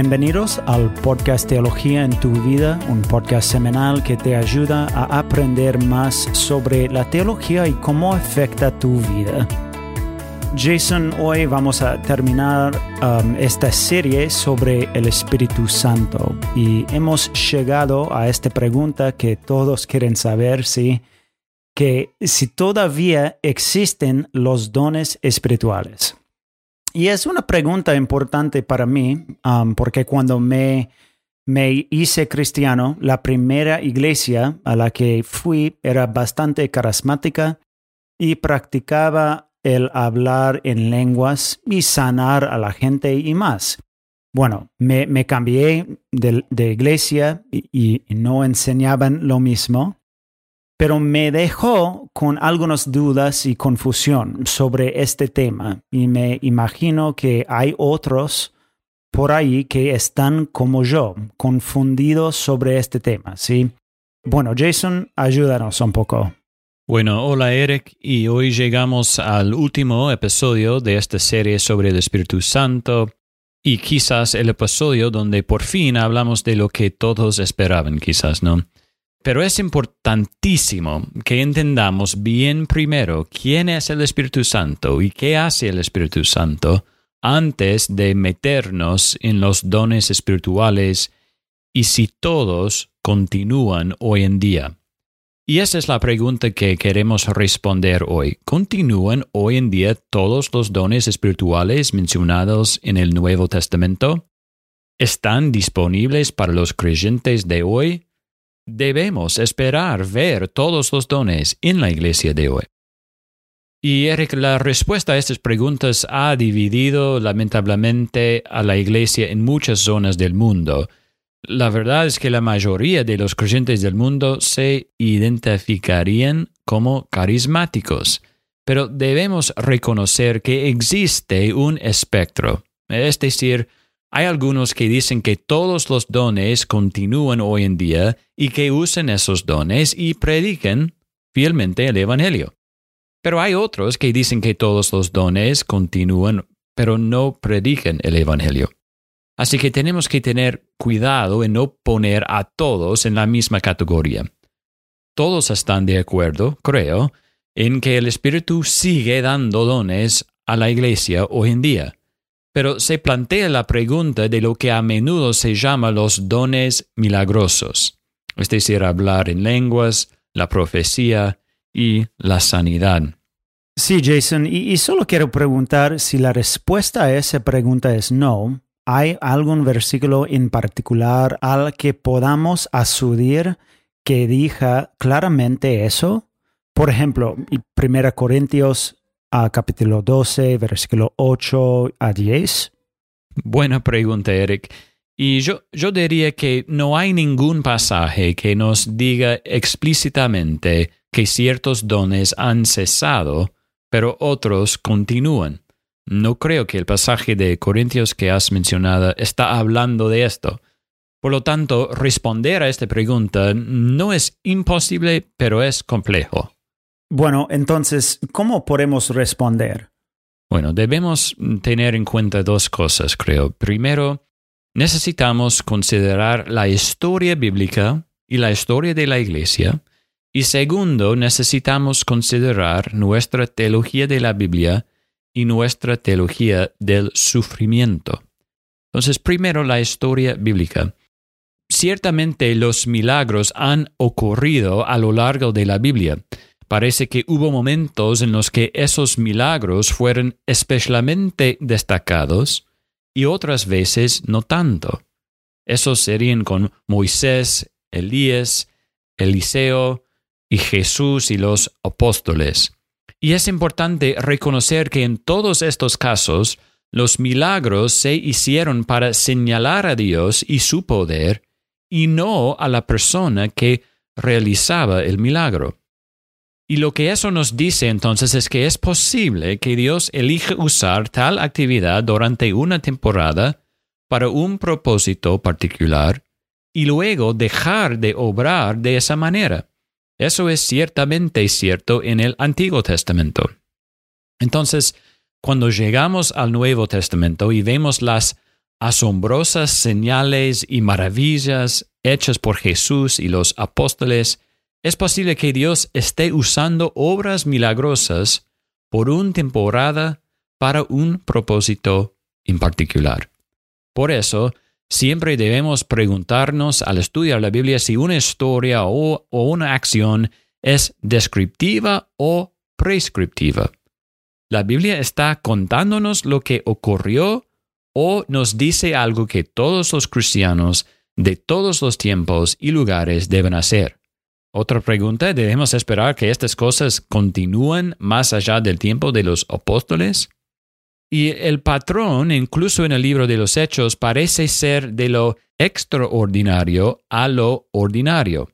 Bienvenidos al podcast Teología en tu vida, un podcast semanal que te ayuda a aprender más sobre la teología y cómo afecta tu vida. Jason, hoy vamos a terminar um, esta serie sobre el Espíritu Santo y hemos llegado a esta pregunta que todos quieren saber si que si todavía existen los dones espirituales. Y es una pregunta importante para mí, um, porque cuando me, me hice cristiano, la primera iglesia a la que fui era bastante carismática y practicaba el hablar en lenguas y sanar a la gente y más. Bueno, me, me cambié de, de iglesia y, y, no enseñaban lo mismo pero me dejó con algunas dudas y confusión sobre este tema y me imagino que hay otros por ahí que están como yo, confundidos sobre este tema, ¿sí? Bueno, Jason, ayúdanos un poco. Bueno, hola Eric, y hoy llegamos al último episodio de esta serie sobre el Espíritu Santo y quizás el episodio donde por fin hablamos de lo que todos esperaban, quizás, ¿no? Pero es importantísimo que entendamos bien primero quién es el Espíritu Santo y qué hace el Espíritu Santo antes de meternos en los dones espirituales y si todos continúan hoy en día. Y esa es la pregunta que queremos responder hoy. ¿Continúan hoy en día todos los dones espirituales mencionados en el Nuevo Testamento? ¿Están disponibles para los creyentes de hoy? Debemos esperar ver todos los dones en la iglesia de hoy. Y Eric, la respuesta a estas preguntas ha dividido lamentablemente a la iglesia en muchas zonas del mundo. La verdad es que la mayoría de los creyentes del mundo se identificarían como carismáticos, pero debemos reconocer que existe un espectro, es decir, hay algunos que dicen que todos los dones continúan hoy en día y que usan esos dones y predican fielmente el Evangelio. Pero hay otros que dicen que todos los dones continúan, pero no predican el Evangelio. Así que tenemos que tener cuidado en no poner a todos en la misma categoría. Todos están de acuerdo, creo, en que el Espíritu sigue dando dones a la Iglesia hoy en día pero se plantea la pregunta de lo que a menudo se llama los dones milagrosos, es decir, hablar en lenguas, la profecía y la sanidad. Sí, Jason, y, solo quiero preguntar si la respuesta a esa pregunta es no. ¿Hay algún versículo en particular al que podamos asudir que diga claramente eso? Por ejemplo, 1 Corintios a capítulo 12, versículo 8 a 10? Buena pregunta, Eric. Y yo, yo diría que no hay ningún pasaje que nos diga explícitamente que ciertos dones han cesado, pero otros continúan. No creo que el pasaje de Corintios que has mencionado está hablando de esto. Por lo tanto, responder a esta pregunta no es imposible, pero es complejo. Bueno, entonces, ¿cómo podemos responder? Bueno, debemos tener en cuenta dos cosas, creo. Primero, necesitamos considerar la historia bíblica y la historia de la Iglesia. Y segundo, necesitamos considerar nuestra teología de la Biblia y nuestra teología del sufrimiento. Entonces, primero la historia bíblica. Ciertamente los milagros han ocurrido a lo largo de la Biblia Parece que hubo momentos en los que esos milagros fueron especialmente destacados y otras veces no tanto. Esos serían con Moisés, Elías, Eliseo y Jesús y los apóstoles. Y es importante reconocer que en todos estos casos los milagros se hicieron para señalar a Dios y su poder y no a la persona que realizaba el milagro. Y lo que eso nos dice entonces es que es posible que Dios elija usar tal actividad durante una temporada para un propósito particular y luego dejar de obrar de esa manera. Eso es ciertamente cierto en el Antiguo Testamento. Entonces, cuando llegamos al Nuevo Testamento y vemos las asombrosas señales y maravillas hechas por Jesús y los apóstoles, es posible que Dios esté usando obras milagrosas por una temporada para un propósito en particular. Por eso, siempre debemos preguntarnos al estudiar la Biblia si una historia o, una acción es descriptiva o prescriptiva. La Biblia está contándonos lo que ocurrió o nos dice algo que todos los cristianos de todos los tiempos y lugares deben hacer. Otra pregunta, ¿debemos esperar que estas cosas continúen más allá del tiempo de los apóstoles? Y el patrón, incluso en el libro de los Hechos, parece ser de lo extraordinario a lo ordinario.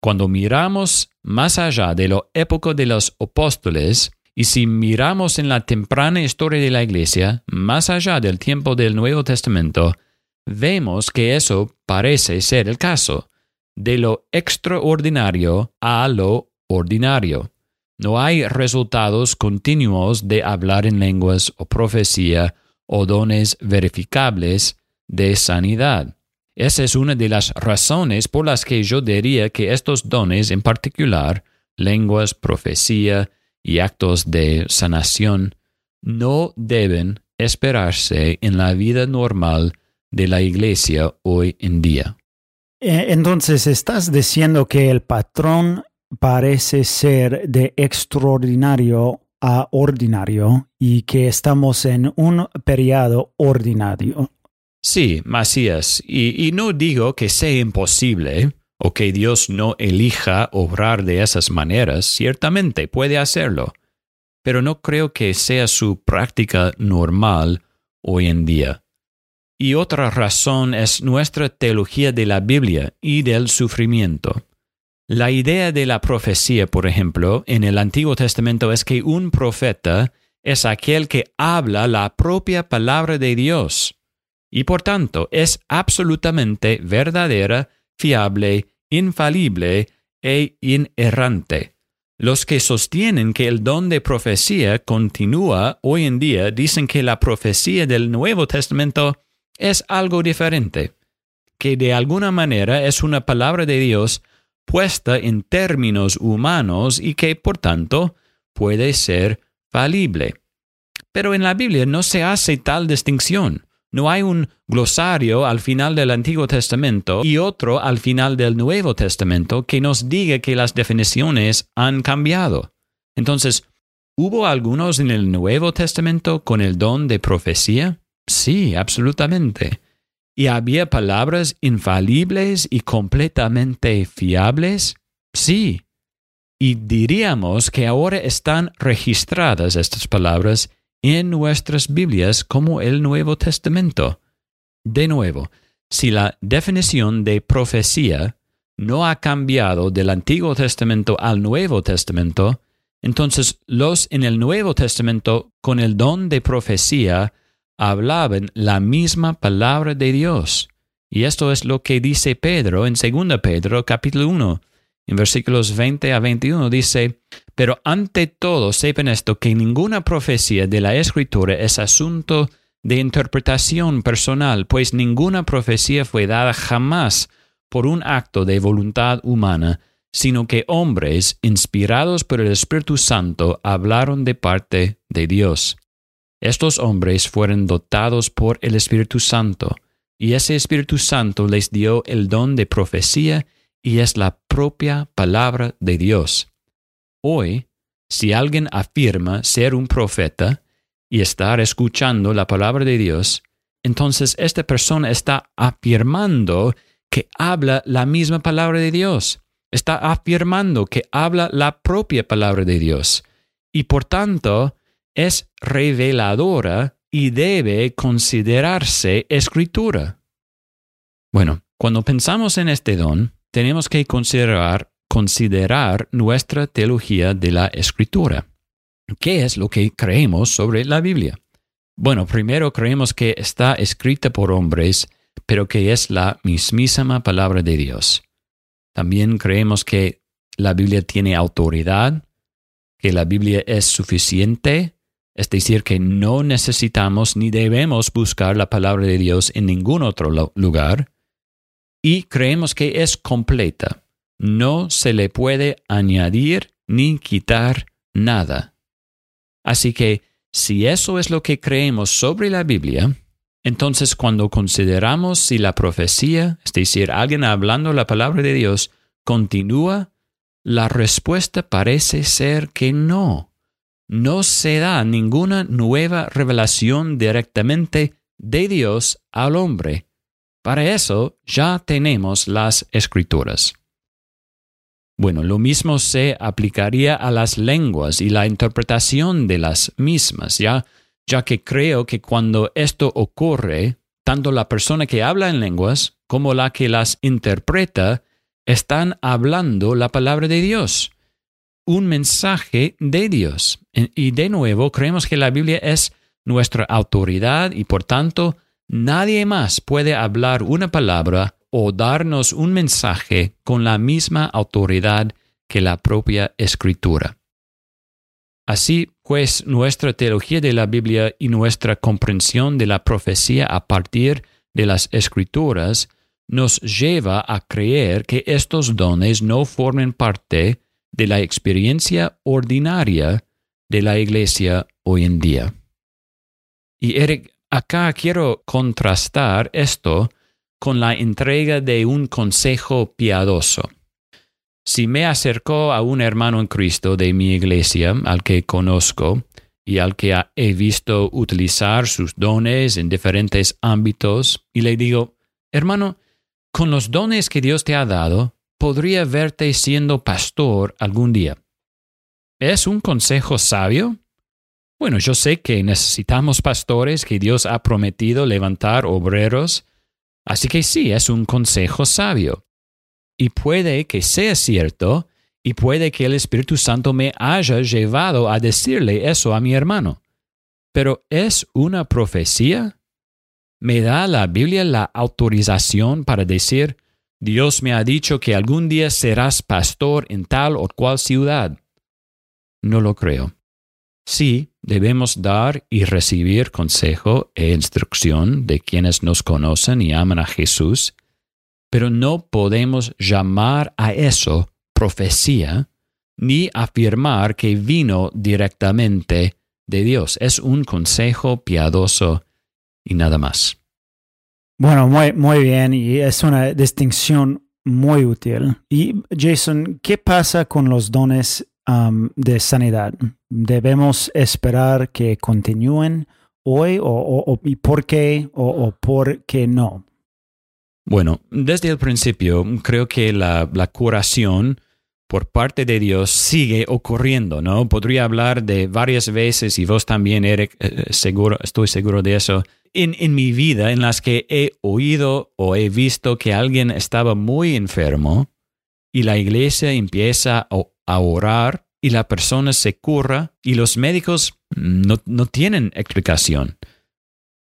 Cuando miramos más allá de lo época de los apóstoles, y si miramos en la temprana historia de la Iglesia, más allá del tiempo del Nuevo Testamento, vemos que eso parece ser el caso, de lo extraordinario a lo ordinario. No hay resultados continuos de hablar en lenguas o profecía o dones verificables de sanidad. Esa es una de las razones por las que yo diría que estos dones en particular, lenguas, profecía y actos de sanación, no deben esperarse en la vida normal de la Iglesia hoy en día. Eh, entonces, estás diciendo que el patrón parece ser de extraordinario a ordinario y que estamos en un periodo ordinario. Sí, Macías, y, y no digo que sea imposible o que Dios no elija obrar de esas maneras, ciertamente puede hacerlo, pero no creo que sea su práctica normal hoy en día. Y otra razón es nuestra teología de la Biblia y del sufrimiento. La idea de la profecía, por ejemplo, en el Antiguo Testamento es que un profeta es aquel que habla la propia palabra de Dios y por tanto es absolutamente verdadera, fiable, infalible e inerrante. Los que sostienen que el don de profecía continúa hoy en día dicen que la profecía del Nuevo Testamento es algo diferente, que de alguna manera es una palabra de Dios puesta en términos humanos y que, por tanto, puede ser falible. Pero en la Biblia no se hace tal distinción. No hay un glosario al final del Antiguo Testamento y otro al final del Nuevo Testamento que nos diga que las definiciones han cambiado. Entonces, ¿hubo algunos en el Nuevo Testamento con el don de profecía? Sí, absolutamente. ¿Y había palabras infalibles y completamente fiables? Sí. Y diríamos que ahora están registradas estas palabras en nuestras Biblias como el Nuevo Testamento. De nuevo, si la definición de profecía no ha cambiado del Antiguo Testamento al Nuevo Testamento, entonces los en el Nuevo Testamento con el don de profecía hablaban la misma palabra de Dios. Y esto es lo que dice Pedro en 2 Pedro capítulo 1, en versículos 20 a 21 dice, pero ante todo sepan esto, que ninguna profecía de la escritura es asunto de interpretación personal, pues ninguna profecía fue dada jamás por un acto de voluntad humana, sino que hombres, inspirados por el Espíritu Santo, hablaron de parte de Dios. Estos hombres fueron dotados por el Espíritu Santo, y ese Espíritu Santo les dio el don de profecía y es la propia palabra de Dios. Hoy, si alguien afirma ser un profeta y estar escuchando la palabra de Dios, entonces esta persona está afirmando que habla la misma palabra de Dios. Está afirmando que habla la propia palabra de Dios. Y por tanto, es reveladora y debe considerarse escritura. Bueno, cuando pensamos en este don, tenemos que considerar, nuestra teología de la escritura. ¿Qué es lo que creemos sobre la Biblia? Bueno, primero creemos que está escrita por hombres, pero que es la mismísima palabra de Dios. También creemos que la Biblia tiene autoridad, que la Biblia es suficiente, es decir, que no necesitamos ni debemos buscar la palabra de Dios en ningún otro lugar, y creemos que es completa. No se le puede añadir ni quitar nada. Así que, si eso es lo que creemos sobre la Biblia, entonces cuando consideramos si la profecía, es decir, alguien hablando la palabra de Dios, continúa, la respuesta parece ser que no no se da ninguna nueva revelación directamente de Dios al hombre. Para eso ya tenemos las escrituras. Bueno, lo mismo se aplicaría a las lenguas y la interpretación de las mismas, ya, ya que creo que cuando esto ocurre, tanto la persona que habla en lenguas como la que las interpreta están hablando la palabra de Dios un mensaje de Dios. Y de nuevo, creemos que la Biblia es nuestra autoridad y por tanto nadie más puede hablar una palabra o darnos un mensaje con la misma autoridad que la propia escritura. Así pues, nuestra teología de la Biblia y nuestra comprensión de la profecía a partir de las escrituras nos lleva a creer que estos dones no formen parte de la experiencia ordinaria de la iglesia hoy en día. Y Eric, acá quiero contrastar esto con la entrega de un consejo piadoso. Si me acerco a un hermano en Cristo de mi iglesia, al que conozco y al que he visto utilizar sus dones en diferentes ámbitos, y le digo, hermano, con los dones que Dios te ha dado, podría verte siendo pastor algún día. ¿Es un consejo sabio? Bueno, yo sé que necesitamos pastores que Dios ha prometido levantar obreros, así que sí, es un consejo sabio. Y puede que sea cierto, y puede que el Espíritu Santo me haya llevado a decirle eso a mi hermano. Pero ¿es una profecía? ¿Me da la Biblia la autorización para decir, Dios me ha dicho que algún día serás pastor en tal o cual ciudad. No lo creo. Sí, debemos dar y recibir consejo e instrucción de quienes nos conocen y aman a Jesús, pero no podemos llamar a eso profecía ni afirmar que vino directamente de Dios. Es un consejo piadoso y nada más. Bueno, muy, muy bien y es una distinción muy útil. Y Jason, ¿qué pasa con los dones de sanidad? ¿Debemos esperar que continúen hoy o, y por qué o, por qué no? Bueno, desde el principio creo que la, la curación por parte de Dios sigue ocurriendo, ¿no? Podría hablar de varias veces y vos también, Eric, eh, eh, seguro, estoy seguro de eso, en, mi vida en las que he oído o he visto que alguien estaba muy enfermo y la iglesia empieza a, orar y la persona se cura y los médicos no, no tienen explicación.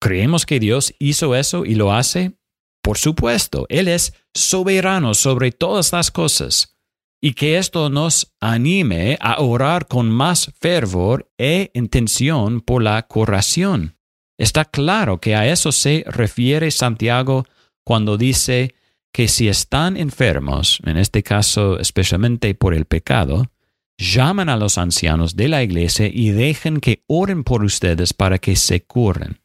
¿Creemos que Dios hizo eso y lo hace? Por supuesto, Él es soberano sobre todas las cosas y que esto nos anime a orar con más fervor e intención por la curación. Está claro que a eso se refiere Santiago cuando dice que si están enfermos, en este caso especialmente por el pecado, llaman a los ancianos de la iglesia y dejen que oren por ustedes para que se curen.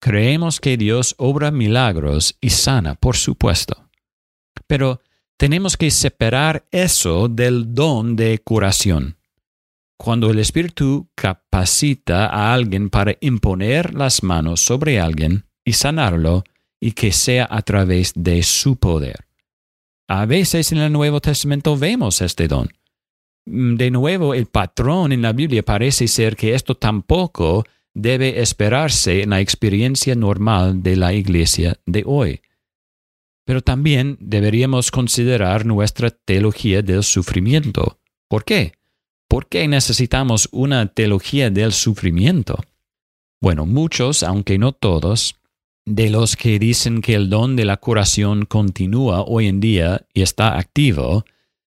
Creemos que Dios obra milagros y sana, por supuesto. Pero tenemos que separar eso del don de curación. Cuando el Espíritu capacita a alguien para imponer las manos sobre alguien y sanarlo, y que sea a través de su poder. A veces en el Nuevo Testamento vemos este don. De nuevo, el patrón en la Biblia parece ser que esto tampoco debe esperarse en la experiencia normal de la iglesia de hoy. Pero también deberíamos considerar nuestra teología del sufrimiento. ¿Por qué? ¿Por qué necesitamos una teología del sufrimiento? Bueno, muchos, aunque no todos, de los que dicen que el don de la curación continúa hoy en día y está activo,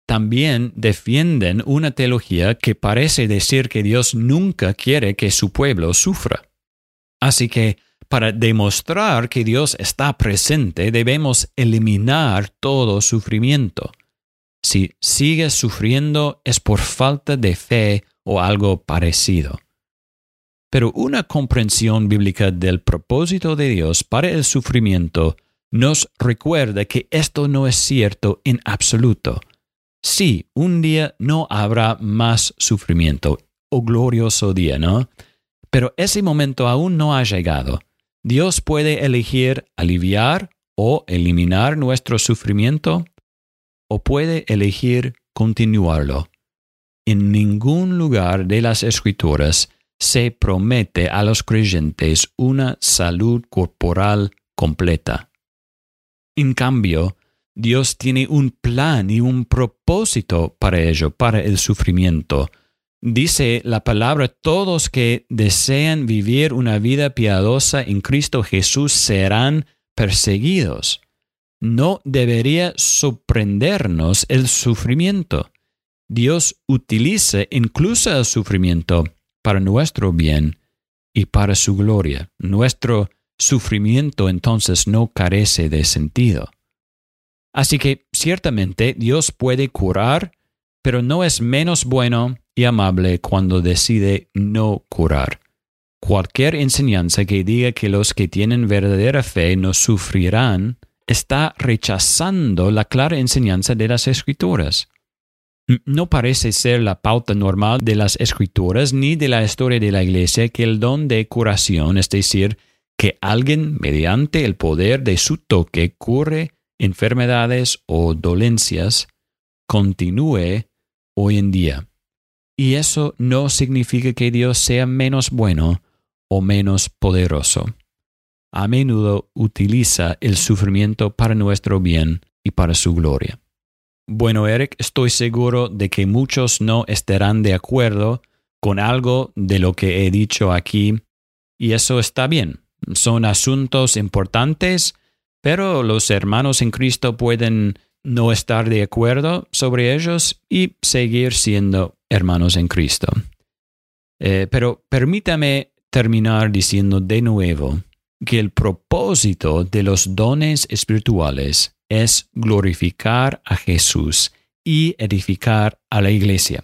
también defienden una teología que parece decir que Dios nunca quiere que su pueblo sufra. Así que, para demostrar que Dios está presente, debemos eliminar todo sufrimiento. Si sigues sufriendo es por falta de fe o algo parecido. Pero una comprensión bíblica del propósito de Dios para el sufrimiento nos recuerda que esto no es cierto en absoluto. Sí, un día no habrá más sufrimiento, o glorioso día, ¿no? Pero ese momento aún no ha llegado. Dios puede elegir aliviar o eliminar nuestro sufrimiento, o puede elegir continuarlo. En ningún lugar de las escrituras se promete a los creyentes una salud corporal completa. En cambio, Dios tiene un plan y un propósito para ello, para el sufrimiento. Dice la palabra, todos que desean vivir una vida piadosa en Cristo Jesús serán perseguidos. No debería sorprendernos el sufrimiento. Dios utiliza incluso el sufrimiento para nuestro bien y para su gloria. Nuestro sufrimiento entonces no carece de sentido. Así que ciertamente Dios puede curar, pero no es menos bueno y amable cuando decide no curar. Cualquier enseñanza que diga que los que tienen verdadera fe no sufrirán está rechazando la clara enseñanza de las escrituras. No parece ser la pauta normal de las escrituras ni de la historia de la Iglesia que el don de curación, es decir, que alguien mediante el poder de su toque cure enfermedades o dolencias continúe hoy en día. Y eso no significa que Dios sea menos bueno o menos poderoso. A menudo utiliza el sufrimiento para nuestro bien y para su gloria. Bueno, Eric, estoy seguro de que muchos no estarán de acuerdo con algo de lo que he dicho aquí, y eso está bien. Son asuntos importantes pero los hermanos en Cristo pueden no estar de acuerdo sobre ellos y seguir siendo hermanos en Cristo. Eh, pero permítame terminar diciendo de nuevo que el propósito de los dones espirituales es glorificar a Jesús y edificar a la iglesia.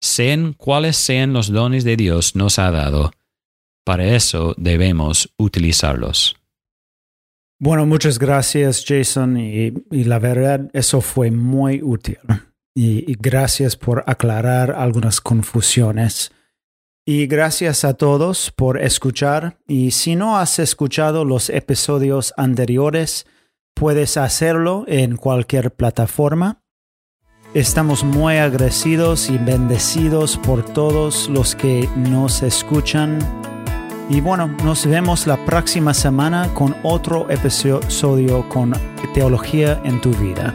Sean cuales sean los dones de Dios nos ha dado, para eso debemos utilizarlos. Bueno, muchas gracias Jason y, la verdad eso fue muy útil y, gracias por aclarar algunas confusiones. Y gracias a todos por escuchar y si no has escuchado los episodios anteriores, puedes hacerlo en cualquier plataforma. Estamos muy agradecidos y bendecidos por todos los que nos escuchan y bueno, nos vemos la próxima semana con otro episodio con Teología en tu vida.